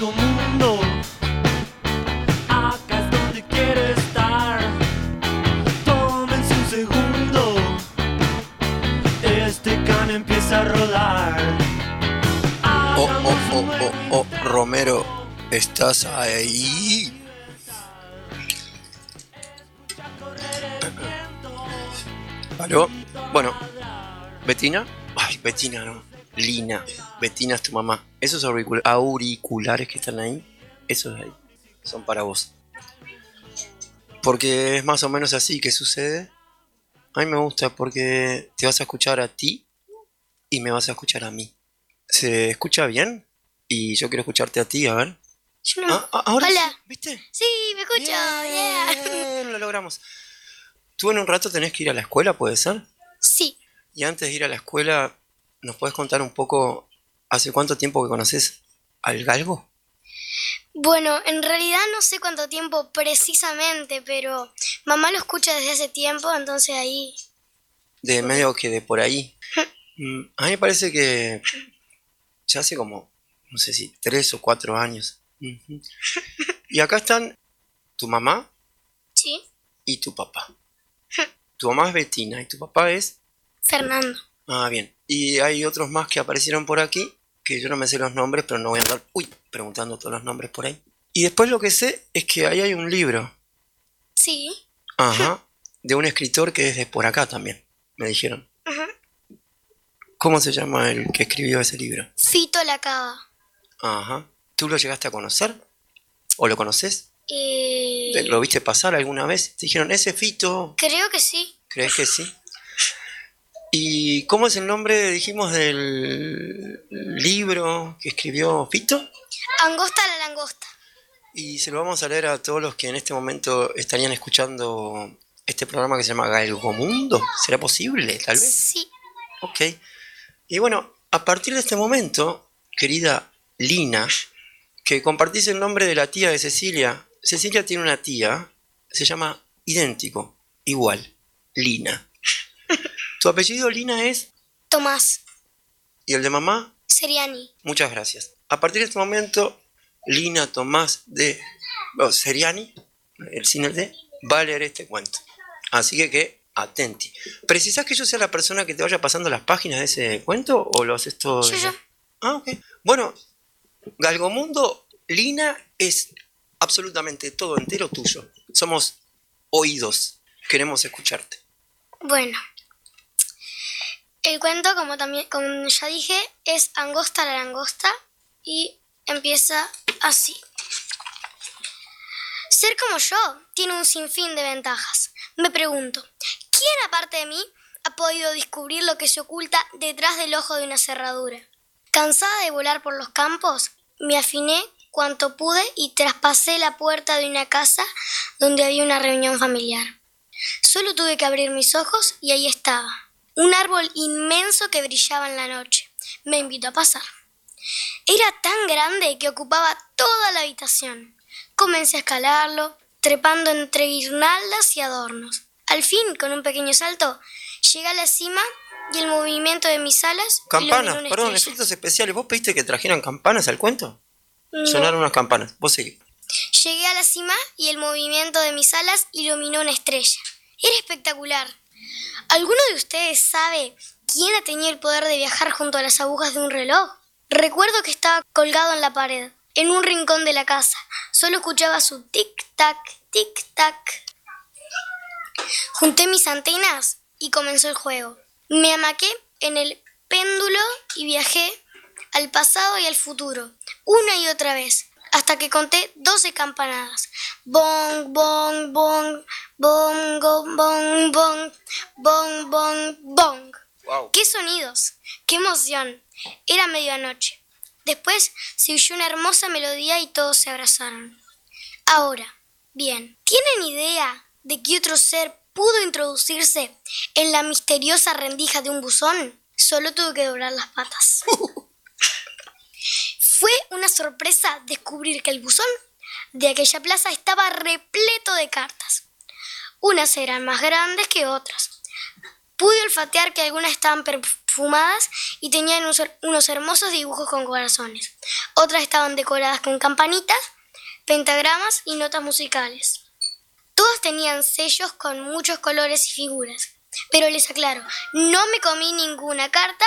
Mundo. Acá es donde quiere estar. Tómense un segundo. Este can empieza a rodar. Oh, oh, oh, oh, oh, Romero, ¿estás ahí? ¿Aló? Bueno, ¿Betina? Ay, Betina no. Lina. Betina es tu mamá. Esos auricula- auriculares que están ahí, esos ahí, son para vos. Porque es más o menos así que sucede. A mí me gusta porque te vas a escuchar a ti y me vas a escuchar a mí. ¿Se escucha bien? Y yo quiero escucharte a ti, a ver. Yo no- Ah, ah, ahora Hola. sí, ¿viste? Sí, me escucho. yeah. Bien, lo logramos. Tú en un rato tenés que ir a la escuela, ¿puede ser? Sí, Y antes de ir a la escuela, ¿nos puedes contar un poco hace cuánto tiempo que conoces al galgo? bueno, en realidad no sé cuánto tiempo precisamente, pero mamá lo escucha desde hace tiempo, entonces ahí... De medio que de por ahí. Mm, A mí me parece que ya hace como, no sé si, tres o cuatro años. Y acá están tu mamá Sí, y tu papá. Tu mamá es Betina y tu papá es... Fernando. Ah, bien. Y hay otros más que aparecieron por aquí, que yo no me sé los nombres, pero no voy a andar, uy, preguntando todos los nombres por ahí. Y después lo que sé es que ahí hay un libro, Sí, ajá, de un escritor que es de por acá también, me dijeron. Ajá. ¿Cómo se llama el que escribió ese libro? Fito la cava. Ajá. ¿Tú lo llegaste a conocer? ¿O lo conoces? Eh, ¿Te- ¿Lo viste pasar alguna vez? Te dijeron, ese Fito, creo que sí. ¿crees que sí? ¿Y cómo es el nombre, dijimos, del libro que escribió Fito? Angosta la langosta. Y se lo vamos a leer a todos los que en este momento estarían escuchando este programa que se llama Galgomundo. ¿Será posible? Tal vez. Sí, Ok. Y bueno, a partir de este momento, querida Lina, que compartís el nombre de la tía de Cecilia. Cecilia tiene una tía, se llama idéntico, igual, Lina. Tu apellido Lina es, Tomás. y el de mamá, Seriani. Muchas gracias. A partir de este momento, Lina Tomás de oh, Seriani, el cine de, va a leer este cuento. Así que que atenti. ¿Precisás que yo sea la persona que te vaya pasando las páginas de ese cuento o lo haces todo? Desde- yo. Ah, ok. Bueno, Galgomundo, Lina es absolutamente todo entero tuyo. Somos oídos. Queremos escucharte. Bueno. El cuento, como también como ya dije, es Angosta la langosta y empieza así. Ser como yo tiene un sinfín de ventajas. Me pregunto, ¿quién aparte de mí ha podido descubrir lo que se oculta detrás del ojo de una cerradura? Cansada de volar por los campos, me afiné cuanto pude y traspasé la puerta de una casa donde había una reunión familiar. Solo tuve que abrir mis ojos y ahí estaba. Un árbol inmenso que brillaba en la noche. Me invitó a pasar. Era tan grande que ocupaba toda la habitación. Comencé a escalarlo, trepando entre guirnaldas y adornos. Al fin, con un pequeño salto, llegué a la cima y el movimiento de mis alas Campanas, perdón, efectos especiales. ¿Vos pediste que trajeran campanas al cuento? No. Sonaron unas campanas. Vos seguís. Llegué a la cima y el movimiento de mis alas iluminó una estrella. Era espectacular. ¿Alguno de ustedes sabe quién ha tenido el poder de viajar junto a las agujas de un reloj? Recuerdo que estaba colgado en la pared, en un rincón de la casa. Solo escuchaba su tic-tac, tic-tac. Junté mis antenas y comenzó el juego. Me amaqué en el péndulo y viajé al pasado y al futuro, una y otra vez, hasta que conté 12 campanadas. Bong, bong, bong, bongo, bong, bong, bong, bong, bong. Wow. ¡Qué sonidos! ¡Qué emoción! Era medianoche. Después se oyó una hermosa melodía y todos se abrazaron. Ahora, bien, ¿tienen idea de qué otro ser pudo introducirse en la misteriosa rendija de un buzón? Solo tuve que doblar las patas. Fue una sorpresa descubrir que el buzón de aquella plaza estaba repleto de cartas. Unas eran más grandes que otras. Pude olfatear que algunas estaban perfumadas y tenían unos, hermosos dibujos con corazones. Otras estaban decoradas con campanitas, pentagramas y notas musicales. Todas tenían sellos con muchos colores y figuras. Pero les aclaro, no me comí ninguna carta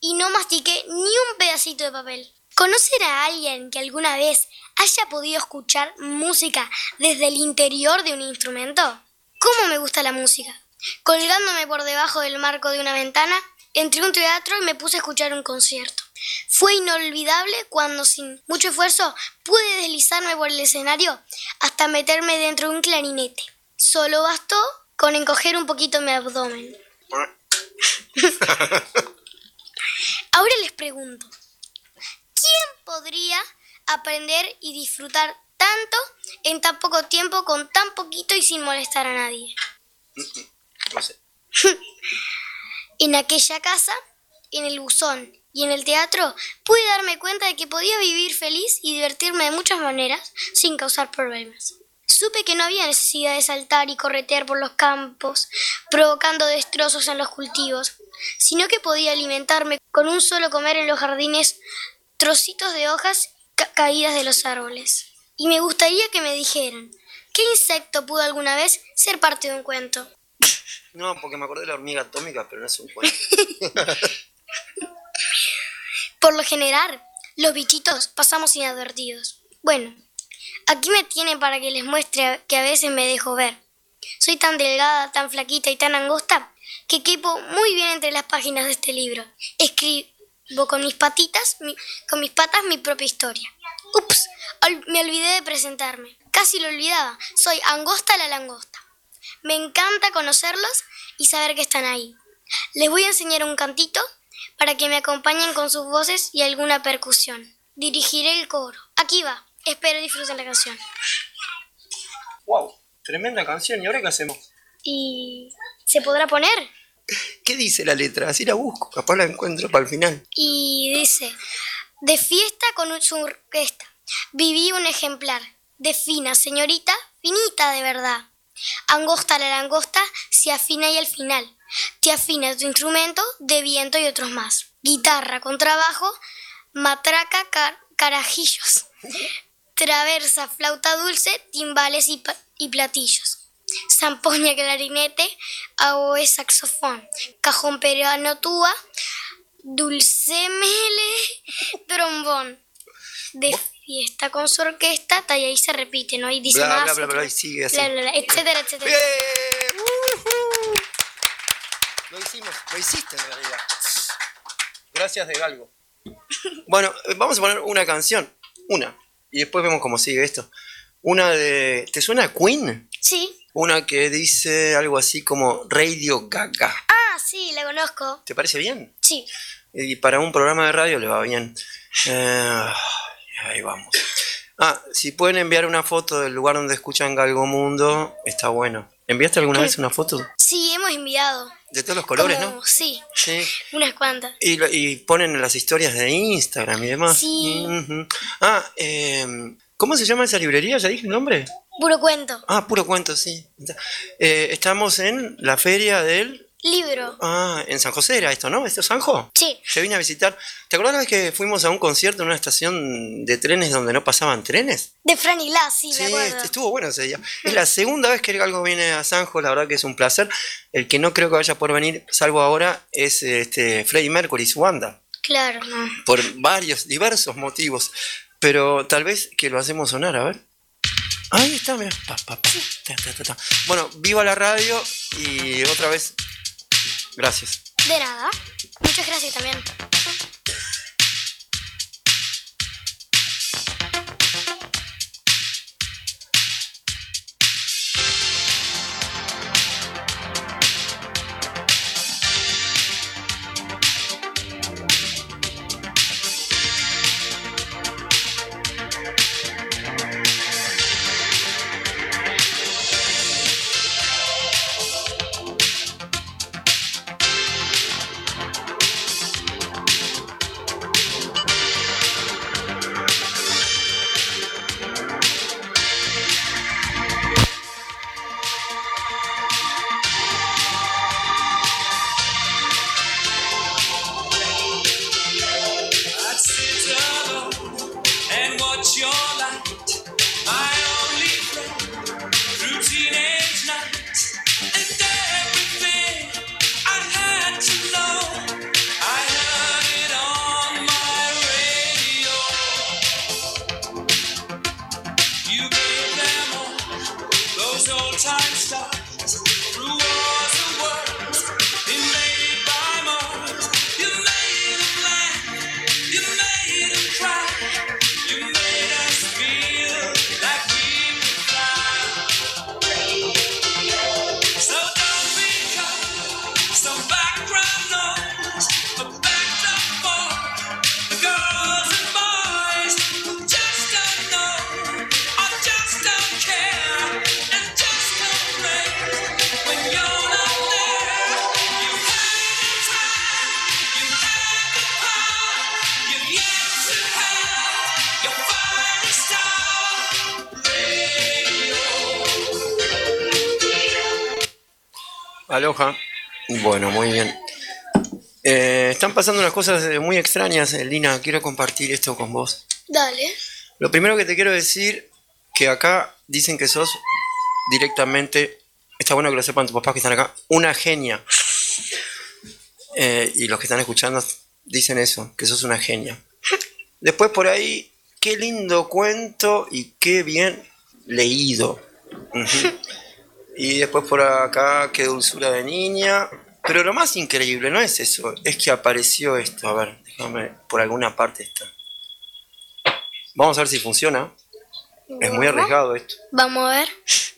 y no mastiqué ni un pedacito de papel. ¿Conocer a alguien que alguna vez haya podido escuchar música desde el interior de un instrumento? ¿Cómo me gusta la música? Colgándome por debajo del marco de una ventana, entré a un teatro y me puse a escuchar un concierto. Fue inolvidable cuando sin mucho esfuerzo pude deslizarme por el escenario hasta meterme dentro de un clarinete. Solo bastó con encoger un poquito mi abdomen. Ahora les pregunto, ¿quién podría aprender y disfrutar tanto en tan poco tiempo con tan poquito y sin molestar a nadie? No sé. En aquella casa, en el buzón y en el teatro pude darme cuenta de que podía vivir feliz y divertirme de muchas maneras sin causar problemas. Supe que no había necesidad de saltar y corretear por los campos, provocando destrozos en los cultivos, sino que podía alimentarme con un solo comer en los jardines trocitos de hojas caídas de los árboles. Y me gustaría que me dijeran, ¿qué insecto pudo alguna vez ser parte de un cuento? No, porque me acordé de la hormiga atómica, pero no es un cuento. Por lo general, los bichitos pasamos inadvertidos. Bueno, aquí me tienen para que les muestre que a veces me dejo ver. Soy tan delgada, tan flaquita y tan angosta que quepo muy bien entre las páginas de este libro. Escribo con mis patitas, mi- con mis patas mi propia historia. Ups, ol- me olvidé de presentarme. Casi lo olvidaba. Soy Angosta la Langosta. Me encanta conocerlos y saber que están ahí. Les voy a enseñar un cantito para que me acompañen con sus voces y alguna percusión. Dirigiré el coro. Aquí va. Espero disfruten la canción. wow, tremenda canción. ¿Y ahora qué hacemos? ¿Y se podrá poner? ¿Qué dice la letra? Así la busco, capaz la encuentro para el final. Y dice, de fiesta con su orquesta, viví un ejemplar, de fina señorita, finita de verdad. Angosta la langosta se afina y al final, te afina tu instrumento de viento y otros más. Guitarra, contrabajo, matraca, car- carajillos, traversa, flauta dulce, timbales y platillos. Zampoña, clarinete, oboe, saxofón, cajón peruano, tuba, dulcemele, trombón. De fiesta con su orquesta, talla y se repite, ¿no? Y dice Bla, más, bla, bla, y sigue así. bla, bla, bla, etcétera, etcétera. ¡Bien! Lo hicimos, lo hiciste en realidad. Gracias de Galgo. Bueno, eh, vamos a poner una canción. Una. Y después vemos cómo sigue esto. Una de. ¿Te suena Queen? Sí. Una que dice algo así como Radio Gaga. Ah, sí, la conozco. ¿Te parece bien? Sí. Y para un programa de radio le va bien. Eh, ahí vamos. Ah, si pueden enviar una foto del lugar donde escuchan Galgo Mundo, está bueno. ¿Enviaste alguna ¿Qué? vez una foto? Sí, hemos enviado. De todos los colores, Como- ¿no? Sí, Sí. unas cuantas. Y, y ponen en las historias de Instagram y demás. Sí. Ah, eh, ¿cómo se llama esa librería? ¿Ya dije el nombre? Puro cuento. Ah, puro cuento, sí. Eh, estamos en la feria del... Libro. Ah, en San José era esto, ¿no? ¿Esto es Sanjo? Sí. Te vine a visitar. ¿Te acuerdas la vez que fuimos a un concierto en una estación de trenes donde no pasaban trenes? De Fran y Glass, sí, Sí, me acuerdo. estuvo bueno ese día. Es la segunda vez que algo viene a Sanjo, la verdad que es un placer. El que no creo que vaya por venir, salvo ahora, es este Freddie Mercury y su banda. Claro, no. Por varios, diversos motivos. Pero tal vez que lo hacemos sonar, a ver. Ahí está, mira. Pa, pa, pa, ta, ta, ta, ta. Bueno, viva la radio y otra vez, gracias. De nada. Muchas gracias también. Bueno, muy bien. Eh, están pasando unas cosas eh, muy extrañas, eh, Lina. Quiero compartir esto con vos. Dale. Lo primero que te quiero decir, que acá dicen que sos directamente, está bueno que lo sepan tus papás que están acá, una genia. Eh, y los que están escuchando dicen eso, que sos una genia. Después por ahí, qué lindo cuento y qué bien leído. Ujú. Y después por acá, qué dulzura de niña. Pero lo más increíble no es eso, es que apareció esto. A ver, déjame, por alguna parte está. Vamos a ver si funciona. Es muy arriesgado esto. Vamos a ver.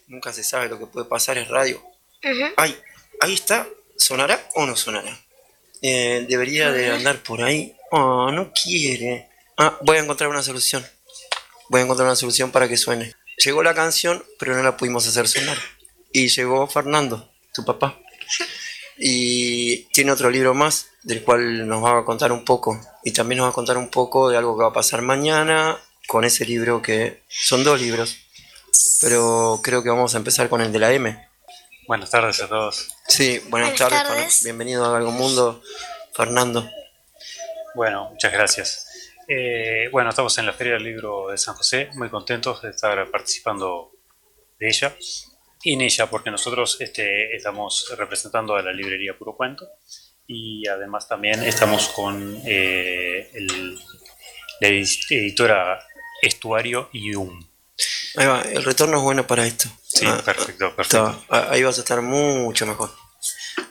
Nunca se sabe lo que puede pasar, es radio. Ujú. Ay, ahí está. ¿Sonará o no sonará? Eh, debería de andar por ahí. Oh, no quiere. Ah, voy a encontrar una solución. Voy a encontrar una solución para que suene. Llegó la canción, pero no la pudimos hacer sonar. Y llegó Fernando, tu papá. Y tiene otro libro más, del cual nos va a contar un poco. Y también nos va a contar un poco de algo que va a pasar mañana con ese libro que son dos libros. Pero creo que vamos a empezar con el de la M. Buenas tardes a todos. Sí, buenas, Buenas tardes. Bienvenido a Algo Mundo, Fernando. Bueno, muchas gracias. Eh, bueno, estamos en la Feria del Libro de San José, muy contentos de estar participando de ella. Y en ella, porque nosotros este, estamos representando a la librería Puro Cuento y además también estamos con eh, el- la edi- editora Estuario y UM. Ahí va, el retorno es bueno para esto. Sí, Ah, perfecto, perfecto. está, ah, ahí vas a estar mucho mejor.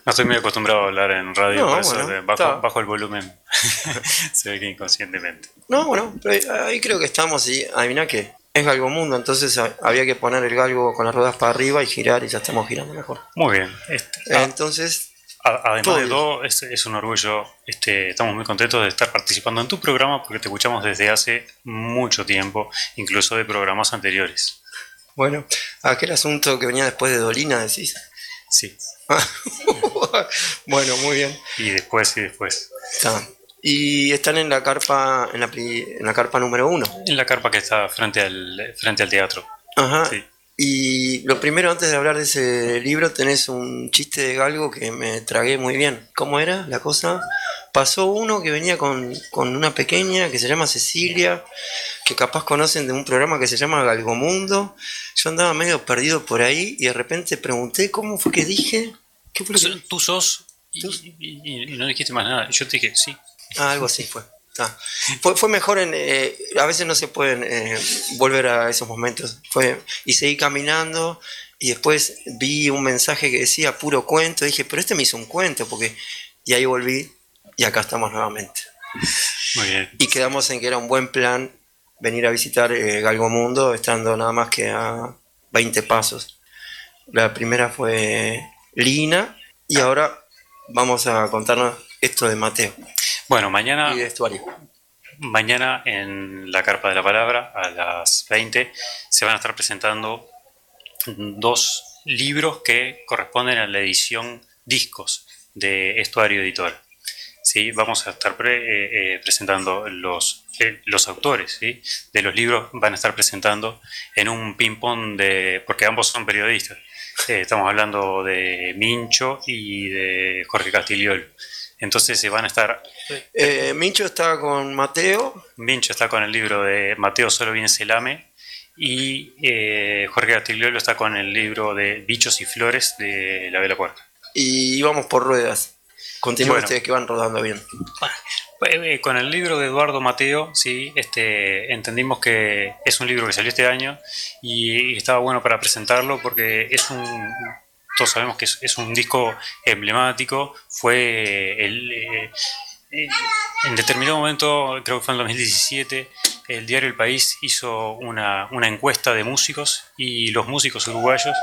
No estoy muy acostumbrado a hablar en radio, No, por eso bueno, de- bajo, está. bajo el volumen se ve que inconscientemente. No, bueno, pero ahí- ahí creo que estamos y adivina qué. Es Galgo Mundo, entonces ah, había que poner el galgo con las ruedas para arriba y girar y ya estamos girando mejor. Muy bien. Este, ah, Entonces, A- Además Todo de todo, es, es un orgullo, este, estamos muy contentos de estar participando en tu programa porque te escuchamos desde hace mucho tiempo, incluso de programas anteriores. bueno, aquel asunto que venía después de Dolina, decís. Sí, bueno, muy bien. y después y después. Está. Y están en la carpa, en la, en la carpa número uno. En la carpa que está frente al, frente al teatro. Ajá. Sí. Y lo primero, antes de hablar de ese libro, tenés un chiste de galgo que me tragué muy bien. ¿Cómo era la cosa? Pasó uno que venía con, con una pequeña que se llama Cecilia, que capaz conocen de un programa que se llama Galgomundo. Yo andaba medio perdido por ahí y de repente pregunté cómo fue que dije. ¿Qué fue lo que Tú sos y no dijiste más nada. Yo te dije, sí. Ah, algo así fue. Está. Fue, fue mejor en... eh, a veces no se pueden eh, volver a esos momentos. Fue, y seguí caminando y después vi un mensaje que decía puro cuento. Dije, pero este me hizo un cuento porque... Y ahí volví y acá estamos nuevamente. Muy bien. Y quedamos en que era un buen plan venir a visitar eh, Galgo Mundo estando nada más que a 20 pasos. La primera fue Lina y ahora vamos a contarnos esto de Mateo Bueno, mañana, y de Estuario. mañana en la Carpa de la Palabra a las 20 se van a estar presentando dos libros que corresponden a la edición discos de Estuario Editora. ¿sí? Vamos a estar pre- eh, eh, presentando los, eh, los autores ¿sí? de los libros, van a estar presentando en un ping-pong de. porque ambos son periodistas. Eh, estamos hablando de Mincho y de Jorge Castigliol. Entonces se van a estar. Eh, Mincho está con Mateo. Mincho está con el libro de Mateo Solo viene Selame y eh, Jorge Castigliolo está con el libro de Bichos y Flores de la Vela Puerca. Y vamos por ruedas. Continúen Bueno. ustedes que van rodando bien. Eh, eh, con el libro de Eduardo Mateo, sí, este, entendimos que es un libro que salió este año y estaba bueno para presentarlo porque es un, todos sabemos que es, un disco emblemático, fue el, eh, eh, en determinado momento, creo que fue en el 2017, el diario El País hizo una, una encuesta de músicos y los músicos uruguayos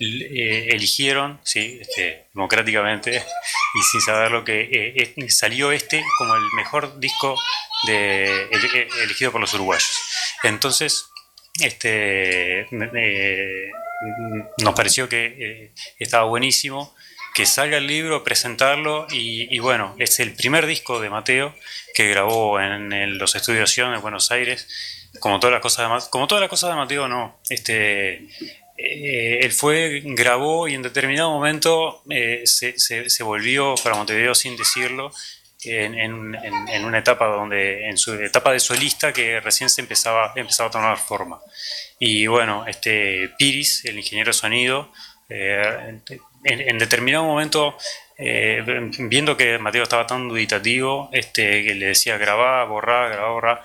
eh, eligieron, sí, este, democráticamente y sin saberlo, que eh, eh, salió este como el mejor disco de, el- elegido por los uruguayos. Entonces, este, nos pareció que eh, estaba buenísimo que salga el libro, presentarlo y, bueno, es el primer disco de Mateo que grabó en, los estudios Sion de Buenos Aires. Como todas las cosas de, Ma- como todas las cosas de Mateo, no. Este, eh, él fue, grabó y en determinado momento eh, se, se- se volvió para Montevideo sin decirlo, en, en- en- una etapa donde, en su etapa de solista que recién se empezaba, empezaba a tomar forma. Y bueno, este Piris, el ingeniero de sonido, eh, en, en determinado momento, eh, viendo que Mateo estaba tan duditativo, este, que le decía grabar, borrar, grabar, borrar,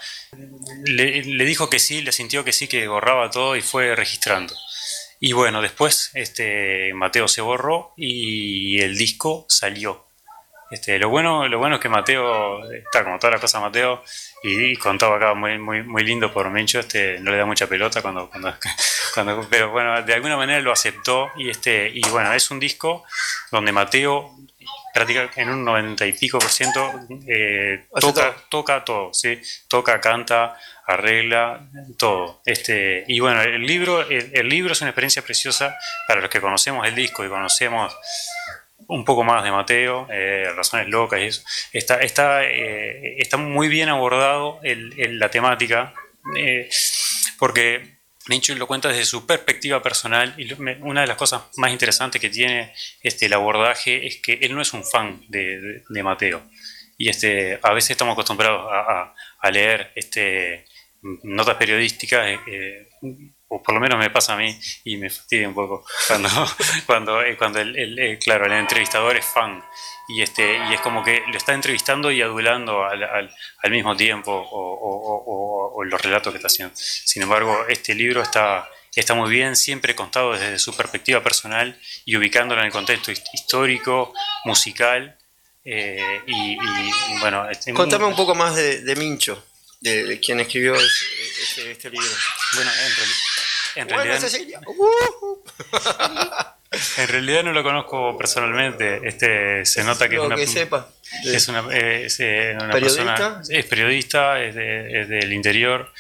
le, le dijo que sí, le sintió que sí, que borraba todo y fue registrando. Y bueno, después este, Mateo se borró y el disco salió. Este, lo, bueno, lo bueno es que Mateo, está como todas las cosas Mateo, y, y contaba acá muy, muy, muy lindo por Mencho, este, no le da mucha pelota cuando, cuando, cuando- pero bueno, de alguna manera lo aceptó y este, y bueno, es un disco donde Mateo prácticamente en un 90 y pico por ciento eh, toca, todo. toca todo, ¿sí? toca, canta, arregla, todo. Este, y bueno, el libro, el, el libro es una experiencia preciosa para los que conocemos el disco y conocemos un poco más de Mateo, eh, Razones Locas y eso. Está, está, eh, está muy bien abordado el- la temática, eh, porque Minchu lo cuenta desde su perspectiva personal y una de las cosas más interesantes que tiene este, el abordaje es que él no es un fan de, Mateo. Y este, a veces estamos acostumbrados a, a- leer este, notas periodísticas, o por lo menos me pasa a mí y me fastidia un poco cuando, cuando, eh, cuando el, eh, claro, el entrevistador es fan y, este, y es como que lo está entrevistando y adulando al, al- mismo tiempo o, los relatos que está haciendo. Sin embargo, este libro está, está muy bien, siempre contado desde su perspectiva personal y ubicándolo en el contexto his- histórico, musical. eh, y, y, bueno, este, Contame un poco más de Mincho, de, de quien escribió es- este, este libro. Bueno, en, en Bueno, realidad, Cecilia. Uh, en realidad no lo conozco personalmente. Este, se nota que es una, que sepa. es una, eh, es, una ¿Periodista? persona. Es periodista, es, de- es del interior.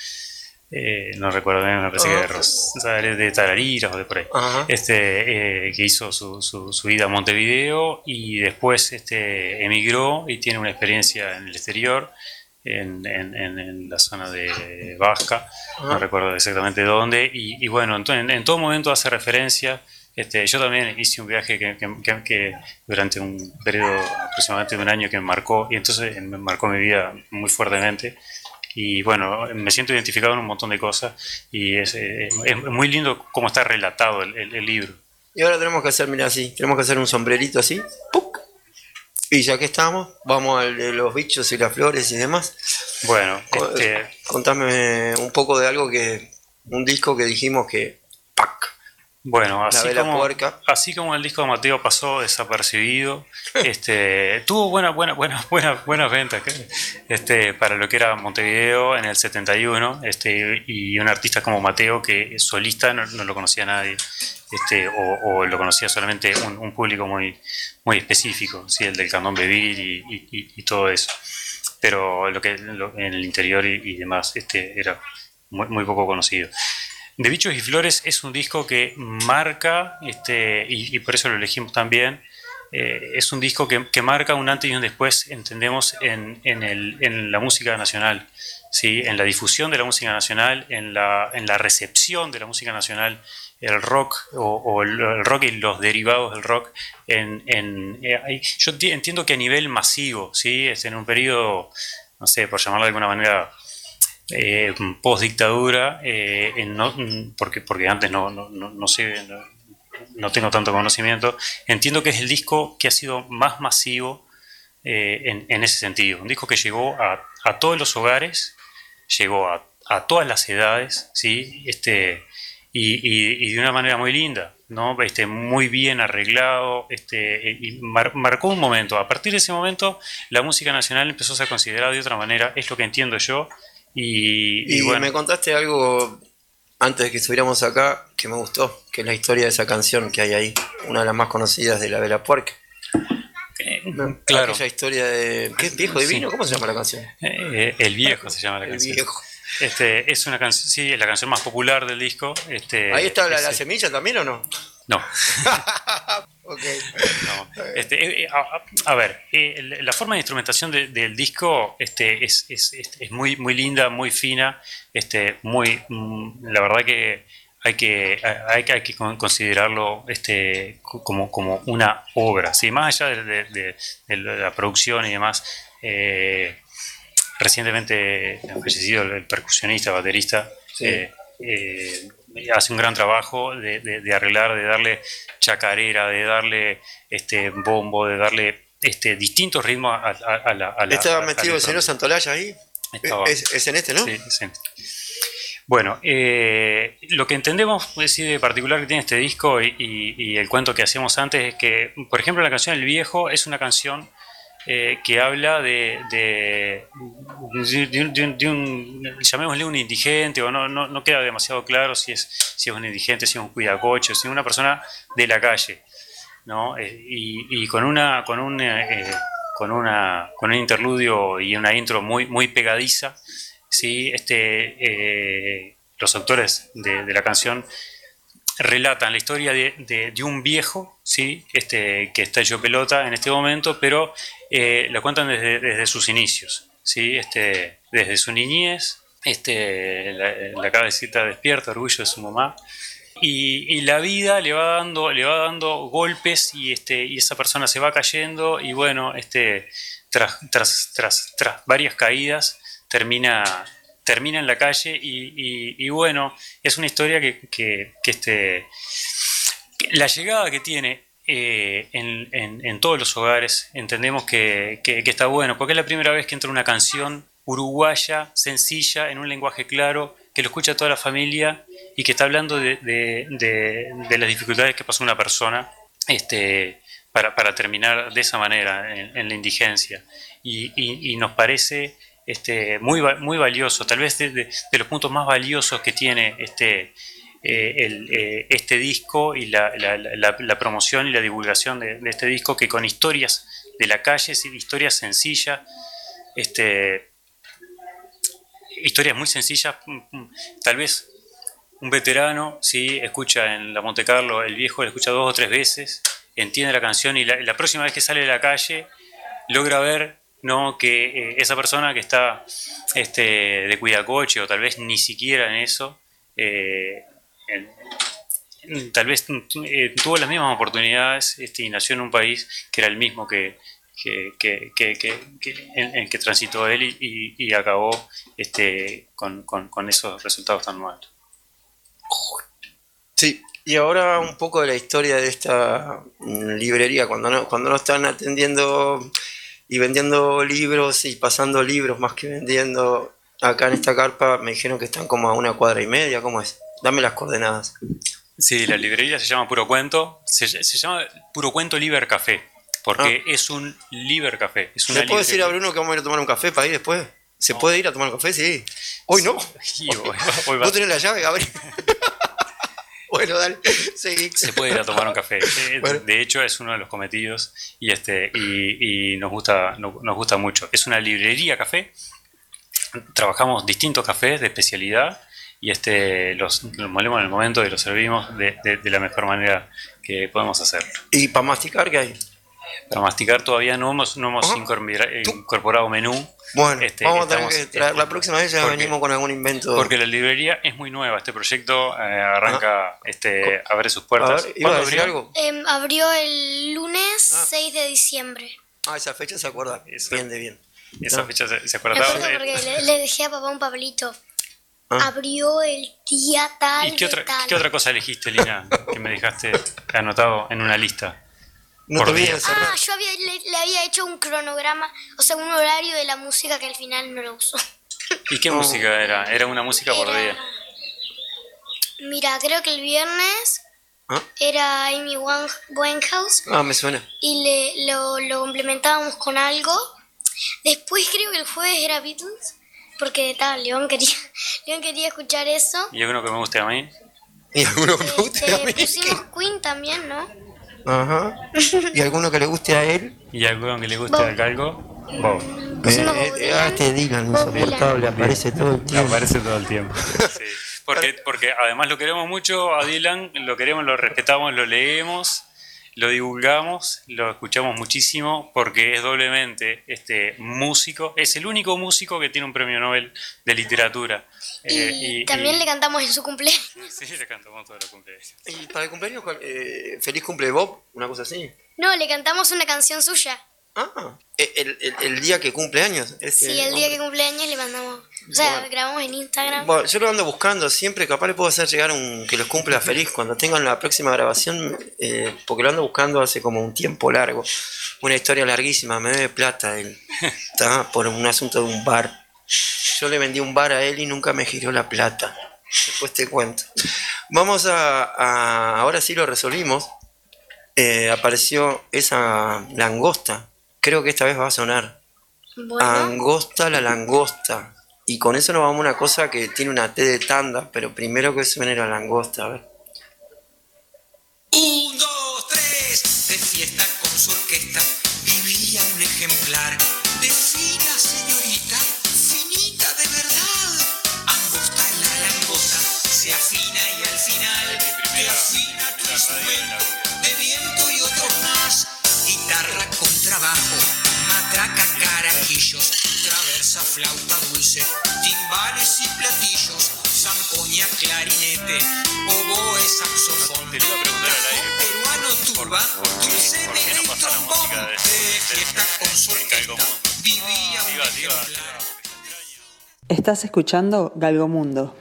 eh, no recuerdo bien, me parece que de, Ah. Rosario, de Tarariras o de por ahí. Este, eh, que hizo su, su, su vida a Montevideo y después este, emigró y tiene una experiencia en el exterior, en, en- en- la zona de Vasca, no recuerdo exactamente dónde, y, y bueno, en, en todo momento hace referencia. Este, yo también hice un viaje que, que- que- durante un periodo aproximadamente de un año que me marcó, y entonces me marcó mi vida muy fuertemente. Y bueno, me siento identificado en un montón de cosas y es, eh, es muy lindo cómo está relatado el, el- el libro. Y ahora tenemos que hacer, mira así, tenemos que hacer un sombrerito así. ¡puc! Y ya que estamos, vamos al de los bichos y las flores y demás. Bueno, este, Contame un poco de algo que. Un disco que dijimos que. Bueno así, como, puerca. así como el disco de Mateo pasó desapercibido, este, tuvo buenas buenas buenas buenas buenas ventas este, para lo que era Montevideo en el 71 este, y un artista como Mateo que solista no, no lo conocía nadie este, o, o lo conocía solamente un, un público muy, muy específico, ¿sí? el del beat y, y- y- y todo eso. Pero lo que lo- en el interior y, y demás este, era muy, muy poco conocido. De Bichos y Flores es un disco que marca, este, y, por eso lo elegimos también, eh, es un disco que, marca un antes y un después, entendemos, en, en el- en la música nacional, ¿sí? en la difusión de la música nacional, en la, en la recepción de la música nacional, el rock o, o el, rock y los derivados del rock. En, en- eh, yo enti- entiendo que a nivel masivo, ¿sí? es en un periodo, no sé, por llamarlo de alguna manera, eh, post dictadura, eh, en no- porque, porque antes no, no, no, sé, no tengo tanto conocimiento, entiendo que es el disco que ha sido más masivo eh, en, en ese sentido. Un disco que llegó a, a todos los hogares, llegó a, a todas las edades, ¿sí? Este, y, y- y de una manera muy linda, ¿no? Este, muy bien arreglado, este, y mar- marcó un momento. A partir de ese momento, la música nacional empezó a ser considerada de otra manera, es lo que entiendo yo. Y, Y, y bueno, me contaste algo antes de que estuviéramos acá que me gustó, que es la historia de esa canción que hay ahí, una de las más conocidas de la Vela Puerca. eh, claro, Aquella historia de. ¿Qué viejo Sí. divino? ¿Cómo se llama la canción? eh, El Viejo se llama la El canción. viejo. Este, es una canción, sí, es la canción más popular del disco. Este, ¿Ahí está la, la semilla también o no? No, No. Este, eh, eh, a, ver, eh, la forma de instrumentación de- del disco este, es, es- es- es muy, muy linda, muy fina, este, muy, mm, la verdad que hay que, hay, que- hay que con- considerarlo este, co- como, como una obra. ¿sí? Más allá de, de- de- de la producción y demás, eh, recientemente fallecido el, el percusionista, baterista, Sí. Hace un gran trabajo de, de- de arreglar, de darle chacarera, de darle este bombo, de darle este, distintos ritmos a, a- a la, a la- ¿Estaba metido el señor. Santolaya ahí? Estaba. Es, es en este, ¿no? Sí, sí. Bueno, eh, lo que entendemos sí, de particular que tiene este disco y, y- y el cuento que hacíamos antes es que, por ejemplo, la canción El Viejo es una canción eh, que habla de, de, un, llamémosle un indigente, o no, no, no queda demasiado claro si es, si es un indigente, si es un cuidacoche, si es una persona de la calle. ¿no? Eh, y, y con una con un eh, con una con un interludio y una intro muy muy pegadiza sí este los autores de la canción relatan la historia de, de- un viejo sí este que está hecho pelota en este momento pero eh, la cuentan desde, desde sus inicios sí este desde su niñez este la, la cabecita despierta orgullo de su mamá y, y la vida le va dando le va dando golpes y este y esa persona se va cayendo y bueno este tras tras tras, tras varias caídas termina termina en la calle y, bueno es una historia que, que, que, este la llegada que tiene eh, en, en- todos los hogares entendemos que, que- está bueno porque es la primera vez que entra una canción uruguaya sencilla en un lenguaje claro que lo escucha toda la familia y que está hablando de, de- de- las dificultades que pasó una persona este, para, para terminar de esa manera en, la indigencia. Y- y nos parece este, muy, muy valioso, tal vez de, los puntos más valiosos que tiene este, eh, eh, este disco y la, promoción y la divulgación de, este disco, que con historias de la calle, historias sencillas, este, historias muy sencillas, mm, mm, tal vez un veterano, sí, escucha en la Monte Carlo, el viejo, la escucha dos o tres veces, entiende la canción y la, la próxima vez que sale de la calle logra ver ¿no? que eh, esa persona que está este, de cuidacoche o tal vez ni siquiera en eso, eh, tal vez eh, tuvo las mismas oportunidades este, y nació en un país que era el mismo que, que, que- que- en, que transitó él y, y- acabó este, con, con- esos resultados tan malos. Sí. Y ahora un poco de la historia de esta mm, librería, cuando cuando no están atendiendo y vendiendo libros y pasando libros más que vendiendo acá en esta carpa, me dijeron que están como a una cuadra y media, ¿cómo es? Dame las coordenadas. Sí, la librería se llama Puro Cuento, se, se llama Puro Cuento Liber Café, porque es un Liber Café. Es una ¿Le puedo decir a Bruno que vamos a ir a tomar un café para ir después? ¿Se puede ir a tomar un café? Sí. Hoy no. Y hoy- hoy Vos tenés la llave, Gabriel. bueno, dale, se puede ir a tomar un café. Eh, Bueno. De hecho, es uno de los cometidos y este y, y nos gusta no- nos gusta mucho. Es una librería café. Trabajamos distintos cafés de especialidad y este los, los molemos en el momento y los servimos de, de- de la mejor manera que podemos hacerlo. ¿Y para masticar qué hay? Para masticar todavía no hemos, no hemos incorporado menú. Bueno, Este, vamos a tener que traer, la próxima vez ya porque- venimos con algún invento. Porque la librería es muy nueva. Este proyecto eh, arranca, este, abre sus puertas. ver, ¿iba a ¿Cuándo abrió? algo? Em, abrió el lunes Ah. 6 de diciembre. Ah, esa fecha se acuerda. Esa- Bien de bien. Esa No. fecha se, se Me acordaba. acuerdo porque le, le dejé a papá un papelito. Ah. Abrió el día tal ¿Y qué de otra, tal. qué otra cosa elegiste, Lina, que me dejaste anotado en una lista? No Por te día. Ah, yo había, le, le había hecho un cronograma, o sea, un horario de la música que al final no lo usó. ¿Y qué No. música era? Era una música por día. Mira, creo que el viernes Ah, era Amy Winehouse ah, me suena. y le, lo, lo complementábamos con algo. Después creo que el jueves era Beatles, porque tal, León quería, León quería escuchar eso. ¿Y alguno que me guste a mí? Y alguno que me guste a mí. Este, pusimos Queen también, ¿no? Ajá. ¿Y alguno que le guste a él? ¿Y alguno que le guste Bob. algo? Bob. Pusimos Eh, Bob eh, Dylan. ah, este Dylan insoportable, aparece todo el tiempo. Aparece todo el tiempo. Sí. Porque, porque además lo queremos mucho a Dylan, lo queremos, lo respetamos, lo leemos. Lo divulgamos, lo escuchamos muchísimo porque es doblemente este músico, es el único músico que tiene un premio Nobel de literatura. Y, Eh, también le cantamos en su cumpleaños. Sí, le cantamos todos los cumpleaños. Y para el cumpleaños, cuál- eh, feliz cumple Bob, una cosa así. No, le cantamos una canción suya. Ah, el, el- el día que cumple años. Sí, el día que cumple años le mandamos. O sea, Bueno. grabamos en Instagram. Bueno, yo lo ando buscando siempre, capaz le puedo hacer llegar un que los cumpla feliz cuando tengan la próxima grabación, eh, porque lo ando buscando hace como un tiempo largo. Una historia larguísima, me debe plata él. Está por un asunto de un bar. Yo le vendí un bar a él y nunca me giró la plata. Después te cuento. Vamos a, a- ahora sí lo resolvimos. Eh, apareció esa langosta. Creo que esta vez va a sonar. Bueno, Angosta la langosta. Y con eso nos vamos a una cosa que tiene una T de tanda, pero primero que suene la langosta, a ver. Un, dos, tres, de fiesta con su orquesta vivía un ejemplar de fina señorita, finita de verdad. Angosta en la langosta, se afina y al final te afina tu instrumento de viento y otros más. Guitarra con trabajo, matraca, carajillos, traversa, flauta dulce, timbales y platillos, zampoña, clarinete, oboe, saxofón. Te lo iba a preguntar al aire, Peruano tuba, dulce no de pasa la trombón, música de- fiesta con su orquesta, vivía. Estás escuchando Galgomundo.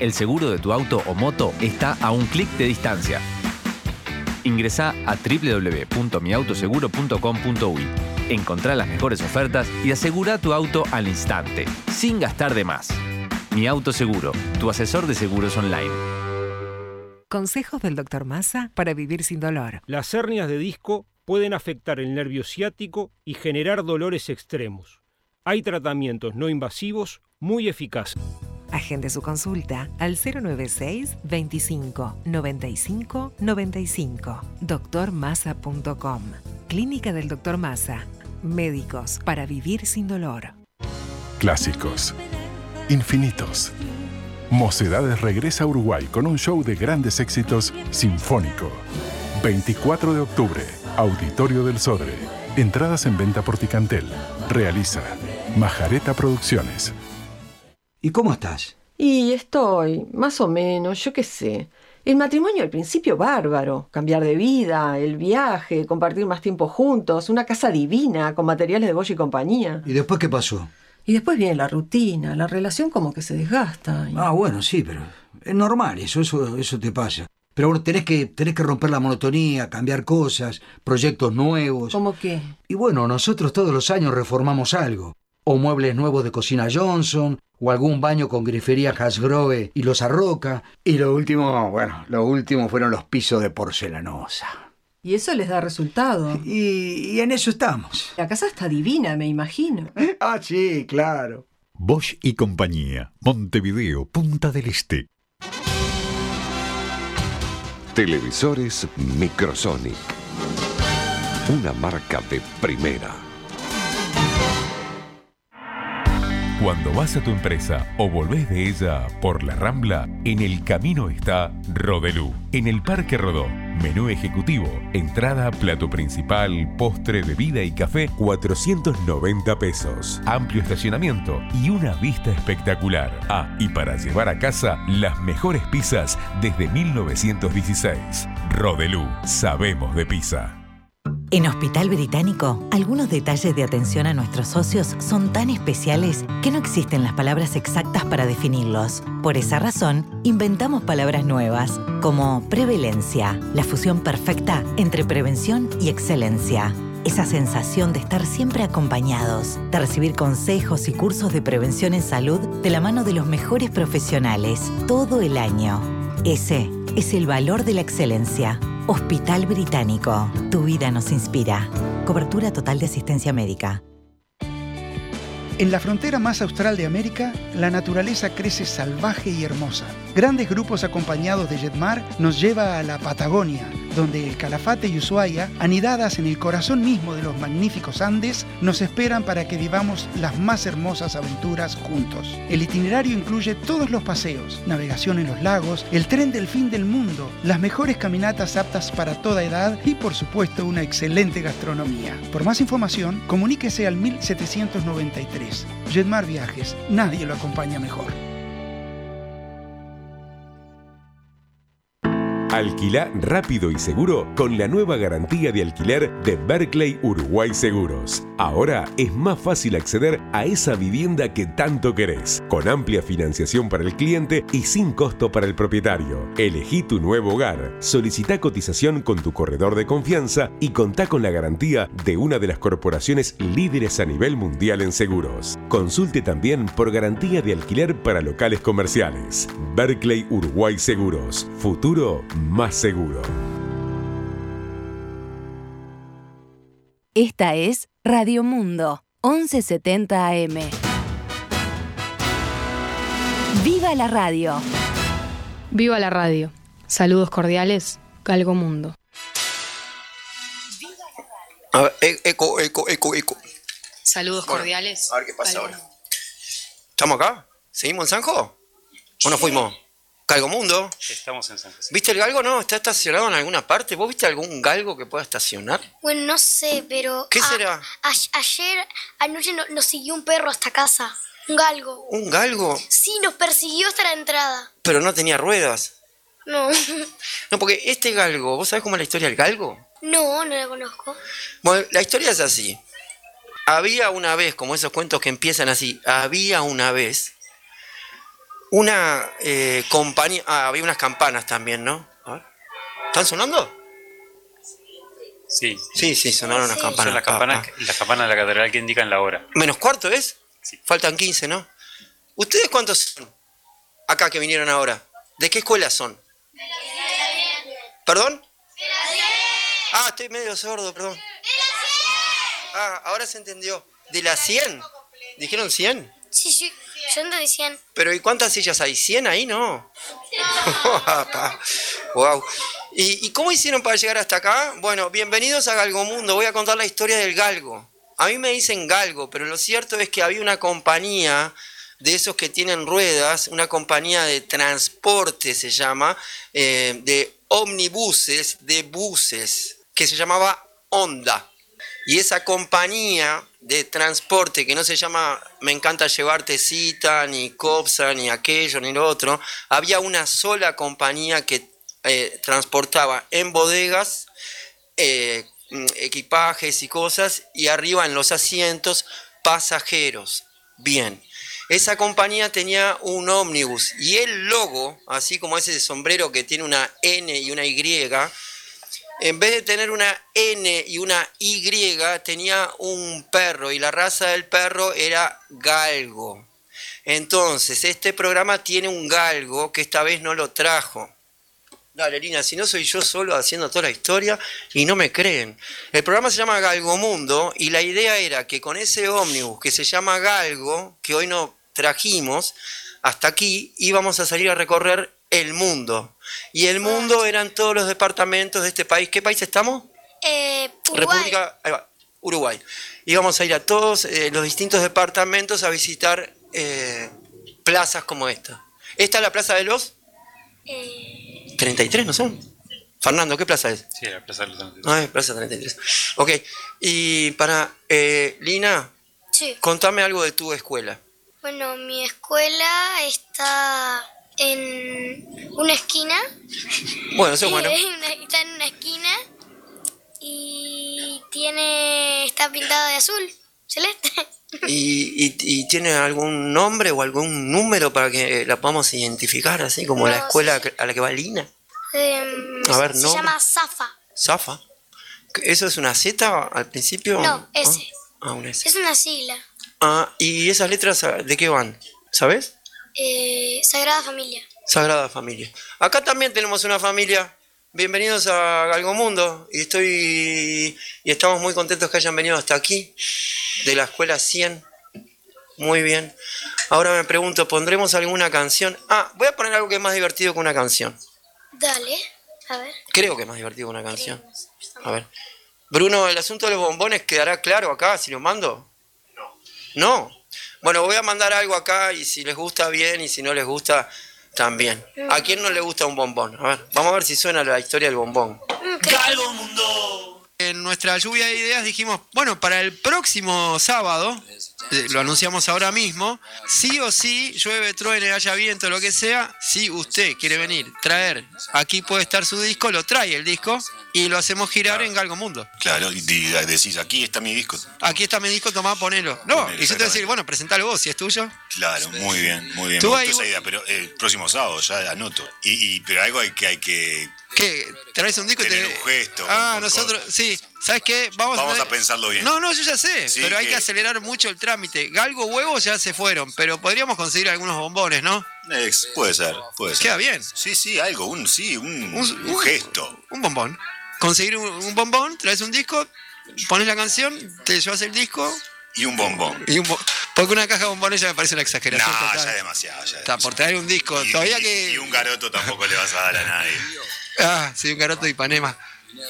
El seguro de tu auto o moto está a un clic de distancia. Ingresá a www.miautoseguro.com.uy. Encontrá las mejores ofertas y asegura tu auto al instante, sin gastar de más. Mi Auto Seguro, tu asesor de seguros online. Consejos del Dr. Massa para vivir sin dolor. Las hernias de disco pueden afectar el nervio ciático y generar dolores extremos. Hay tratamientos no invasivos muy eficaces. Agende su consulta al 096 25 95 95. drmassa.com. Clínica del Dr. Massa. Médicos para vivir sin dolor. Clásicos. Infinitos. Mocedades regresa a Uruguay con un show de grandes éxitos sinfónico. 24 de octubre, Auditorio del Sodre. Entradas en venta por Ticantel. Realiza Majareta Producciones. ¿Y cómo estás? Y estoy, más o menos, yo qué sé. El matrimonio al principio bárbaro, cambiar de vida, el viaje, compartir más tiempo juntos, una casa divina con materiales de Bosch y compañía. ¿Y después qué pasó? Y después viene la rutina, la relación como que se desgasta. y- Ah, bueno, sí, pero es normal, eso, eso, eso te pasa. Pero bueno, tenés que, tenés que romper la monotonía, cambiar cosas, proyectos nuevos. ¿Cómo qué? Y bueno, nosotros todos los años reformamos algo. O muebles nuevos de cocina Johnson, o algún baño con grifería Hasgrove y los Arroca. Y lo último, bueno, lo último fueron los pisos de porcelanosa. Y eso les da resultado. Y, y en eso estamos. La casa está divina, me imagino. Ah, sí, claro. Bosch y compañía, Montevideo, Punta del Este. Televisores Microsonic. Una marca de primera. Cuando vas a tu empresa o volvés de ella por la Rambla, en el camino está Rodelú. En el Parque Rodó, menú ejecutivo, entrada, plato principal, postre, bebida y café, 490 pesos. Amplio estacionamiento y una vista espectacular. Ah, y para llevar a casa, las mejores pizzas desde 1916. Rodelú, sabemos de pizza. En Hospital Británico, algunos detalles de atención a nuestros socios son tan especiales que no existen las palabras exactas para definirlos. Por esa razón, inventamos palabras nuevas, como prevalencia, la fusión perfecta entre prevención y excelencia. Esa sensación de estar siempre acompañados, de recibir consejos y cursos de prevención en salud de la mano de los mejores profesionales todo el año. Ese es el valor de la excelencia. Hospital Británico. Tu vida nos inspira. Cobertura total de asistencia médica. En la frontera más austral de América, la naturaleza crece salvaje y hermosa. Grandes grupos acompañados de Jetmar nos lleva a la Patagonia, donde el Calafate y Ushuaia, anidadas en el corazón mismo de los magníficos Andes, nos esperan para que vivamos las más hermosas aventuras juntos. El itinerario incluye todos los paseos, navegación en los lagos, el tren del fin del mundo, las mejores caminatas aptas para toda edad y por supuesto una excelente gastronomía. Por más información, comuníquese al 1793. Jetmar Viajes, nadie lo acompaña mejor. Alquilá rápido y seguro con la nueva garantía de alquiler de Berkeley Uruguay Seguros. Ahora es más fácil acceder a esa vivienda que tanto querés, con amplia financiación para el cliente y sin costo para el propietario. Elegí tu nuevo hogar, solicita cotización con tu corredor de confianza y contá con la garantía de una de las corporaciones líderes a nivel mundial en seguros. Consulte también por garantía de alquiler para locales comerciales. Berkeley Uruguay Seguros. Futuro más seguro. Esta es Radio Mundo, 1170 AM. ¡Viva la radio! Viva la radio. Saludos cordiales, Galgo Mundo. A ver, e- eco, eco, eco, eco. Saludos Bueno, cordiales. A ver qué pasa Galgo ahora. ¿Estamos acá? ¿Seguimos en Sanjo? ¿O nos fuimos? Galgo Mundo. Estamos en San José. ¿Viste el galgo? No, está estacionado en alguna parte. ¿Vos viste algún galgo que pueda estacionar? Bueno, no sé, pero... ¿Qué a- será? a- ayer anoche no- nos siguió un perro hasta casa. Un galgo. ¿Un galgo? Sí, nos persiguió hasta la entrada. Pero no tenía ruedas. No. No, porque este galgo, ¿vos sabés cómo es la historia del galgo? No, no la conozco. Bueno, la historia es así. Había una vez, como esos cuentos que empiezan así, había una vez una eh, compañía... Ah, había unas campanas también, ¿no? A ver. ¿Están sonando? Sí. Sí, sí, sonaron unas Son campanas. las campanas, las campanas de la catedral que indican la hora. ¿Menos cuarto es? Faltan 15, ¿no? ¿Ustedes cuántos son? Acá que vinieron ahora. ¿De qué escuela son? ¿Perdón? Ah, estoy medio sordo, perdón. Ah, ahora se entendió. ¿De las 100? ¿Dijeron 100? Sí, sí, yo entendí 100. Pero ¿y cuántas sillas hay? ¿100 ahí? No. wow. ¿Y, y cómo hicieron para llegar hasta acá? Bueno, bienvenidos a Galgo Mundo. Voy a contar la historia del galgo. A mí me dicen galgo, pero lo cierto es que había una compañía de esos que tienen ruedas, una compañía de transporte se llama, eh, de omnibuses, de buses, que se llamaba Honda. Y esa compañía de transporte que no se llama Me encanta llevarte cita, ni COPSA, ni aquello, ni lo otro, había una sola compañía que eh, transportaba en bodegas eh, equipajes y cosas y arriba en los asientos pasajeros. Bien. Esa compañía tenía un ómnibus y el logo, así como ese sombrero que tiene una N y una Y, en vez de tener una N y una Y, tenía un perro y la raza del perro era galgo. Entonces, este programa tiene un galgo que esta vez no lo trajo. Dale, Lina, si no soy yo solo haciendo toda la historia y no me creen. El programa se llama Galgo Mundo y la idea era que con ese ómnibus que se llama Galgo, que hoy no trajimos, hasta aquí íbamos a salir a recorrer el mundo. Y el mundo eran todos los departamentos de este país. ¿Qué país estamos? Eh, Uruguay. República ahí va, Uruguay. Íbamos a ir a todos eh, los distintos departamentos a visitar eh, plazas como esta. ¿Esta es la plaza de los Eh, 33, no son? Fernando, ¿qué plaza es? Sí, la Plaza de los Atlantes. Ah, es plaza 33. Ok, y para eh, Lina, sí. contame algo de tu escuela. Bueno, mi escuela está en una esquina. Bueno, eso es bueno. Está en una esquina y tiene está pintada de azul, celeste. ¿Y, y- y tiene algún nombre o algún número para que la podamos identificar, así como la escuela a la que va Lina? Em, A ver, se nombre. llama Zafa. Zafa. ¿Eso es una Z al principio? No, S. Ah, una S. Es una sigla. Ah, ¿y esas letras ah, de qué van? ¿Sabes? Eh, Sagrada Familia. Sagrada Familia. Acá también tenemos una familia. Bienvenidos a Galgo Mundo. Y estoy y estamos muy contentos que hayan venido hasta aquí, de la escuela 100. Muy bien. Ahora me pregunto, ¿pondremos alguna canción? Ah, voy a poner algo que es más divertido que una canción. Dale. A ver. Creo que es más divertido que una canción. A ver. Bruno, ¿el asunto de los bombones quedará claro acá si los mando? No. ¿No? Bueno, voy a mandar algo acá y si les gusta bien y si no les gusta también. ¿A quién no le gusta un bombón? A ver, vamos a ver si suena la historia del bombón. Galgo Mundo. En nuestra lluvia de ideas dijimos, bueno, para el próximo sábado, lo anunciamos ahora mismo, sí o sí, llueve, truene, haya viento, lo que sea, si usted quiere venir, traer, aquí puede estar su disco, lo trae el disco y lo hacemos girar en Galgo Mundo. Claro, y decís, aquí está mi disco. Aquí está mi disco, tomá, ponelo. No, Ponelo, y yo te voy a decir, bueno, presentalo vos si es tuyo. Claro, muy bien, muy bien. Tú Me ahí- gustó esa idea, pero el próximo sábado ya anoto. Y, y- pero algo hay que hay que ¿Qué? ¿Traes un disco y te.? un gesto. Ah, nosotros, sí. ¿Sabes qué? Vamos, Vamos a, a pensarlo bien. No, no, yo ya sé, Sí, pero hay que- que acelerar mucho el trámite. Galgo, huevos ya se fueron, pero podríamos conseguir algunos bombones, ¿no? Puede ser, puede ser. Queda bien. Sí, sí, algo, un, sí, un, Un- un gesto. Un bombón. Conseguir un, un bombón, traes un disco, pones la canción, te llevas el disco Y un bombón. y un bo- Porque una caja de bombones ya me parece una exageración. No, total. ya demasiado. Ya es Está, por traer un disco, Y- todavía y- que. Y un garoto tampoco le vas a dar a nadie. Ah, sí, un garoto de Ipanema.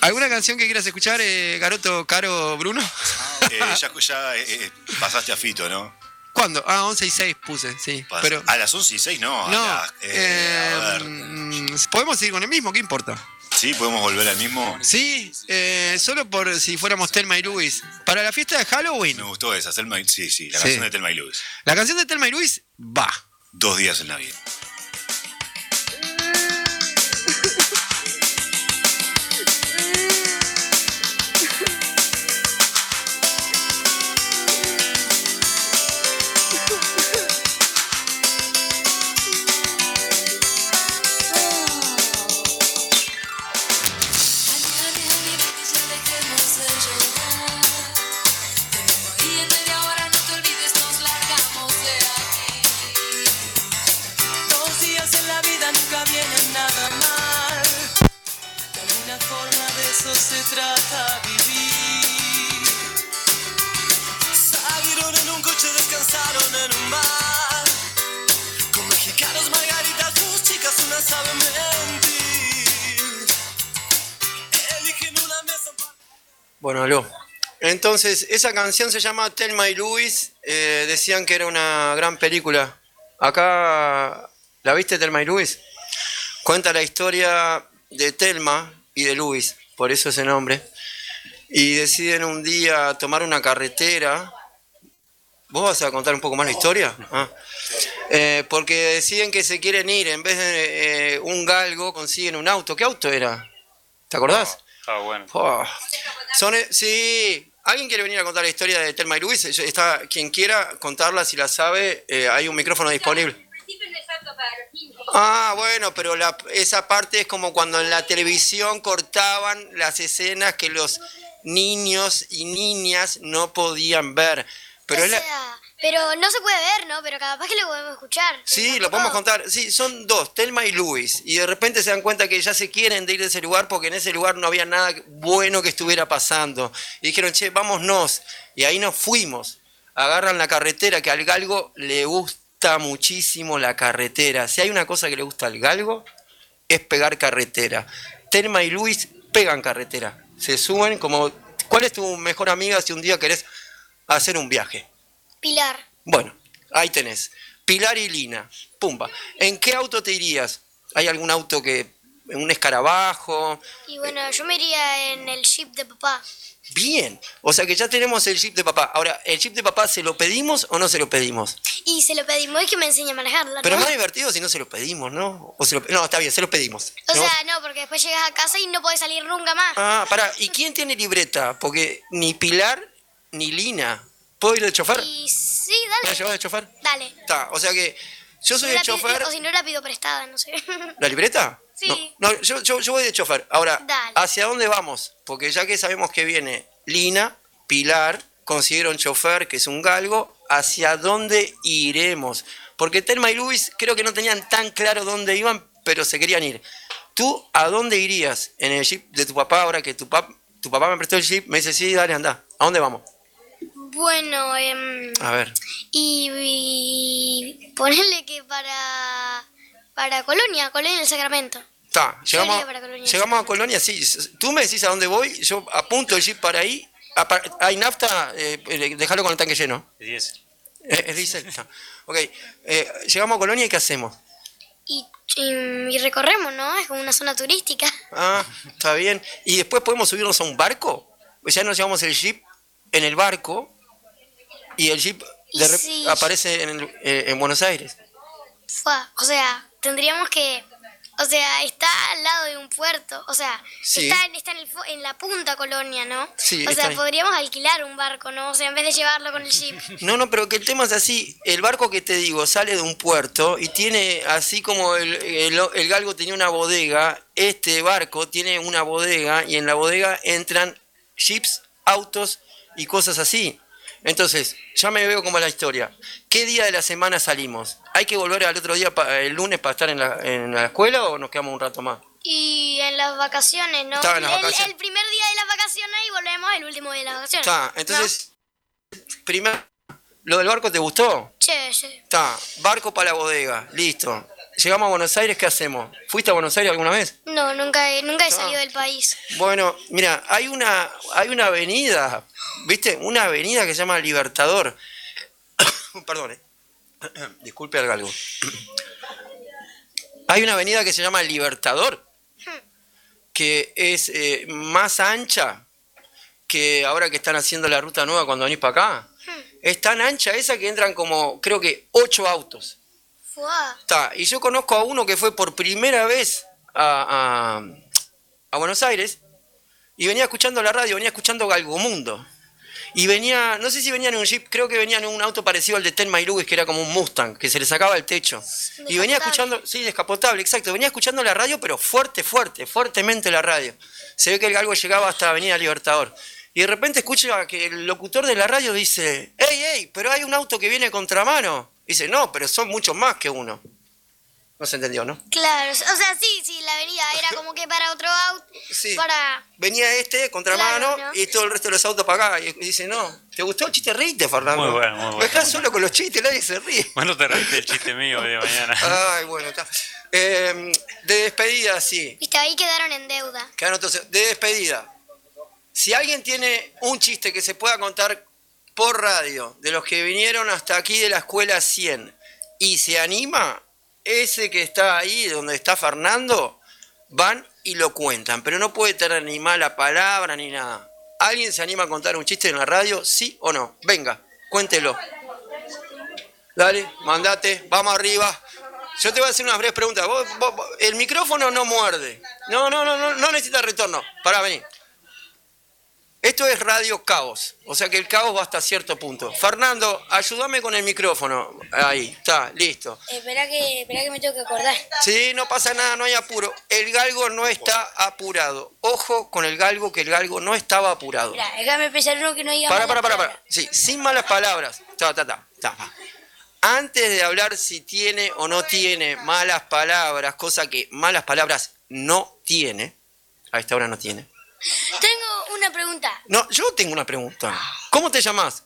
¿Alguna canción que quieras escuchar, eh, garoto caro Bruno? Eh, ya ya, eh, pasaste a Fito, ¿no? ¿Cuándo? Ah, 11 y 6 puse, sí. Pas- Pero. A las 11 y 6 no. a No, a ver. mm, podemos ir con el mismo, ¿qué importa? Sí, podemos volver al mismo. Sí, eh, solo por si fuéramos Telma y Luis. Para la fiesta de Halloween, Me gustó esa, Telma y- sí, sí, la Sí. canción de Telma y Luis. la canción de Telma y Luis va. Dos días en la vida. Con mexicanos, margaritas, dos chicas, una sabe mentir. Eligen una mesa. Bueno, aló. Entonces, esa canción se llama Telma y Luis. eh, decían que era una gran película. Acá, ¿la viste Telma y Luis? Cuenta la historia de Telma y de Luis, por eso ese nombre. Y deciden un día tomar una carretera. ¿Vos vas a contar un poco más la historia? Ah. Eh, porque deciden que se quieren ir, en vez de eh, un galgo, consiguen un auto. ¿Qué auto era? ¿Te acordás? Está bueno. Oh. Son, eh, sí, ¿alguien quiere venir a contar la historia de Telma y Luis? Está, quien quiera contarla, si la sabe, eh, hay un micrófono disponible. Ah, bueno, pero la- esa parte es como cuando en la televisión cortaban las escenas que los niños y niñas no podían ver. Pero o es la- sea, pero no se puede ver, ¿no? Pero capaz que lo podemos escuchar. Sí, lo podemos contar. Sí, son dos, Telma y Luis. Y de repente se dan cuenta que ya se quieren de ir de ese lugar porque en ese lugar no había nada bueno que estuviera pasando. Y dijeron, che, vámonos. Y ahí nos fuimos. Agarran la carretera, que al galgo le gusta muchísimo la carretera. Si hay una cosa que le gusta al galgo, es pegar carretera. Telma y Luis pegan carretera. Se suben como... ¿Cuál es tu mejor amiga si un día querés hacer un viaje? Pilar. Bueno, ahí tenés. Pilar y Lina. Pumba. ¿En qué auto te irías? ¿Hay algún auto que... un escarabajo? Y bueno, yo me iría en el jeep de papá. Bien. O sea que ya tenemos el jeep de papá. Ahora, ¿el jeep de papá se lo pedimos o no se lo pedimos? Y se lo pedimos y que me enseñe a manejarla, Pero ¿no? más divertido si no se lo pedimos, ¿no? O se lo- No, está bien, se lo pedimos. O ¿No? sea, no, porque después llegas a casa y no podés salir nunca más. Ah, pará. ¿Y quién tiene libreta? Porque ni Pilar ni Lina. ¿Puedo ir de chofer? Y sí, ¿Me la dale. llevas de chofer? Dale. Está, o sea que yo soy el la chofer... O si no la pido prestada, no sé. ¿La libreta? Sí. No, no, yo, yo- yo voy de chofer. Ahora, Dale. ¿hacia dónde vamos? Porque ya que sabemos que viene Lina, Pilar, consiguieron chofer, que es un galgo, ¿hacia dónde iremos? Porque Telma y Luis creo que no tenían tan claro dónde iban, pero se querían ir. ¿Tú a dónde irías en el jeep de tu papá ahora que tu, pap- tu papá me prestó el jeep? Me dice, sí, dale, anda. ¿A dónde vamos? Bueno, em, A ver. y, y ponerle que para para Colonia, Colonia del Sacramento. Está, llegamos, Colonia. a Colonia, sí. Tú me decís a dónde voy, yo apunto el jeep para ahí. Apa- ¿Hay nafta? Eh, eh, déjalo con el tanque lleno. De 10. Eh, es diésel, está. Ok, eh, llegamos a Colonia y ¿qué hacemos? Y, y, y recorremos, ¿no? Es como una zona turística. Ah, está bien. ¿Y después podemos subirnos a un barco? Pues ya nos llevamos el jeep en el barco y el jeep Y de aparece en, el- eh, en Buenos Aires. Fua, O sea, tendríamos que... O sea, está al lado de un puerto. O sea, Sí. está, en, está en, el en la punta Colonia, ¿no? Sí, o sea, ahí. podríamos alquilar un barco, ¿no? O sea, en vez de llevarlo con el jeep. No, no, pero que el tema es así. El barco que te digo sale de un puerto y tiene, así como el, el, el galgo tenía una bodega, este barco tiene una bodega y en la bodega entran jeeps, autos y cosas así. Entonces, ya me veo como la historia. ¿Qué día de la semana salimos? ¿Hay que volver al otro día, el lunes, para estar en la, en la escuela o nos quedamos un rato más? Y en las vacaciones, ¿no? Estaba en las el, vacaciones. el primer día de las vacaciones y volvemos el último día de las vacaciones. Está, entonces, primero, ¿lo del barco te gustó? Che, che. Está, barco para la bodega, listo. Llegamos a Buenos Aires, ¿qué hacemos? ¿Fuiste a Buenos Aires alguna vez? No, nunca he, nunca he salido del país. Bueno, mira, hay una, hay una avenida, ¿viste? Una avenida que se llama Libertador. Perdón, eh. disculpe al galgo. Hay una avenida que se llama Libertador, que es eh, más ancha que ahora que están haciendo la ruta nueva cuando venís para acá. Es tan ancha esa que entran como, creo que, ocho autos. Está, y yo conozco a uno que fue por primera vez a, a- a Buenos Aires y venía escuchando la radio, venía escuchando Galgomundo. Y venía, no sé si venía en un jeep, creo que venía en un auto parecido al de Telma y Luis, que era como un Mustang, que se le sacaba el techo. Y venía escuchando, sí, descapotable, exacto, venía escuchando la radio, pero fuerte, fuerte, fuertemente la radio. Se ve que el galgo llegaba hasta Avenida Libertador. Y de repente escucha que el locutor de la radio dice, ¡Ey, ey! Pero hay un auto que viene contramano. Dice, no, pero son muchos más que uno. No se entendió, ¿no? Claro, o sea, sí, sí, la avenida era como que para otro auto, Sí. para... Venía este contramano Claro, ¿no? y todo el resto de los autos para acá. Y dice, no, ¿te gustó el chiste? Reíte, Fernando. Muy bueno, muy bueno. Dejá solo con los chistes, nadie se ríe. Bueno, te reíste el chiste mío de mañana. Ay, bueno, está. Eh, de despedida, sí. Viste, ahí quedaron en deuda. Quedaron entonces, de despedida. Si alguien tiene un chiste que se pueda contar por radio, de los que vinieron hasta aquí de la escuela 100, y se anima, ese que está ahí, donde está Fernando, van y lo cuentan. Pero no puede tener ni mala palabra ni nada. ¿Alguien se anima a contar un chiste en la radio? ¿Sí o no? Venga, cuéntelo. Dale, mandate, vamos arriba. Yo te voy a hacer unas breves preguntas. Vos- vos- el micrófono no muerde. No, no, no, no, no necesita retorno. Pará, vení. Esto es Radio Caos, o sea que el caos va hasta cierto punto. Fernando, ayúdame con el micrófono. Ahí, está, listo. espera que, espera que me tengo que acordar. Sí, no pasa nada, no hay apuro. El galgo no está apurado. Ojo con el galgo, que el galgo no estaba apurado. Déjame pensar uno que no diga Para, para, para, para. Sí, sin malas palabras. Ta, ta, ta, ta. Antes de hablar si tiene o no tiene malas palabras, cosa que malas palabras no tiene, a esta hora no tiene. Tengo una pregunta. No, yo tengo una pregunta. ¿Cómo te llamas?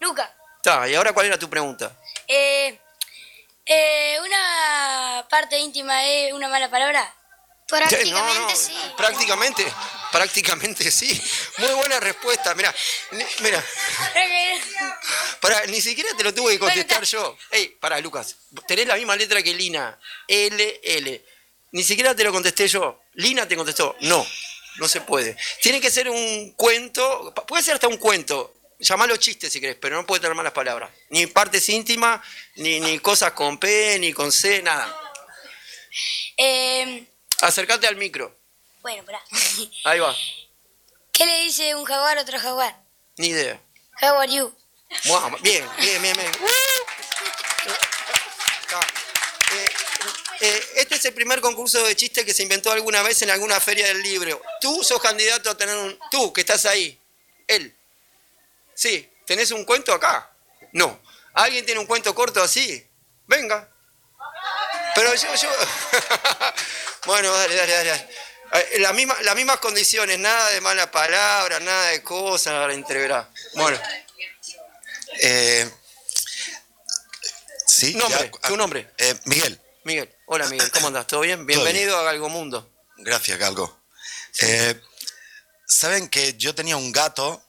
Luca, Ta, ¿y ahora cuál era tu pregunta? eh, eh, ¿una parte íntima es una mala palabra? Sí, no, no, Prácticamente, prácticamente sí. Muy buena respuesta. Mira, mira, para, ni siquiera te lo tuve que contestar yo. Ey, para, Lucas, tenés la misma letra que Lina. L, L. Ni siquiera te lo contesté yo. Lina te contestó. No, no se puede. Tiene que ser un cuento, puede ser hasta un cuento. Llamalo chiste si querés, pero no puede tener malas palabras. Ni partes íntimas, ni, ni cosas con P, ni con C, nada. Eh, Acércate al micro. bueno, pará. Ahí va. ¿Qué le dice un jaguar a otro jaguar? Ni idea. How are you? Bien, bien, bien, bien. Está. Eh, eh, este es el primer concurso de chistes que se inventó alguna vez en alguna feria del libro. Tú sos candidato a tener un... Tú, que estás ahí. Él. Sí, ¿tenés un cuento acá? No. ¿Alguien tiene un cuento corto así? Venga. Pero yo... yo... bueno, dale, dale, dale. Eh, la misma- las mismas condiciones, nada de malas palabras, nada de cosas, nada de entreverá. Bueno. Eh, sí, Nombre, ya- tu nombre. eh, Miguel. Miguel. Hola Miguel, ¿cómo andás? ¿Todo bien? Bienvenido a Galgo Mundo. Gracias, Galgo. Eh, Saben que yo tenía un gato,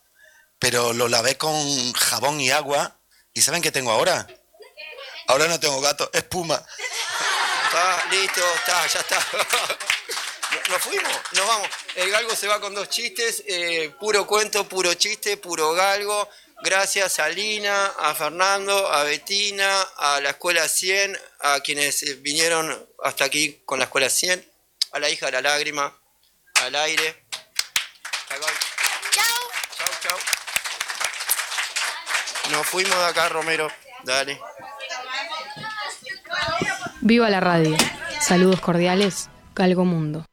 pero lo lavé con jabón y agua. ¿Y saben qué tengo ahora? Ahora no tengo gato, espuma. Está, listo, está, ya está. ¿Nos fuimos? Nos vamos. El galgo se va con dos chistes, eh, puro cuento, puro chiste, puro galgo. Gracias a Lina, a Fernando, a Betina, a la Escuela 100, a quienes vinieron hasta aquí con la Escuela 100, a la hija de la lágrima, al aire. Chao. Chao, chao. Nos fuimos de acá, Romero. Dale. Viva la radio. Saludos cordiales, Galgo Mundo.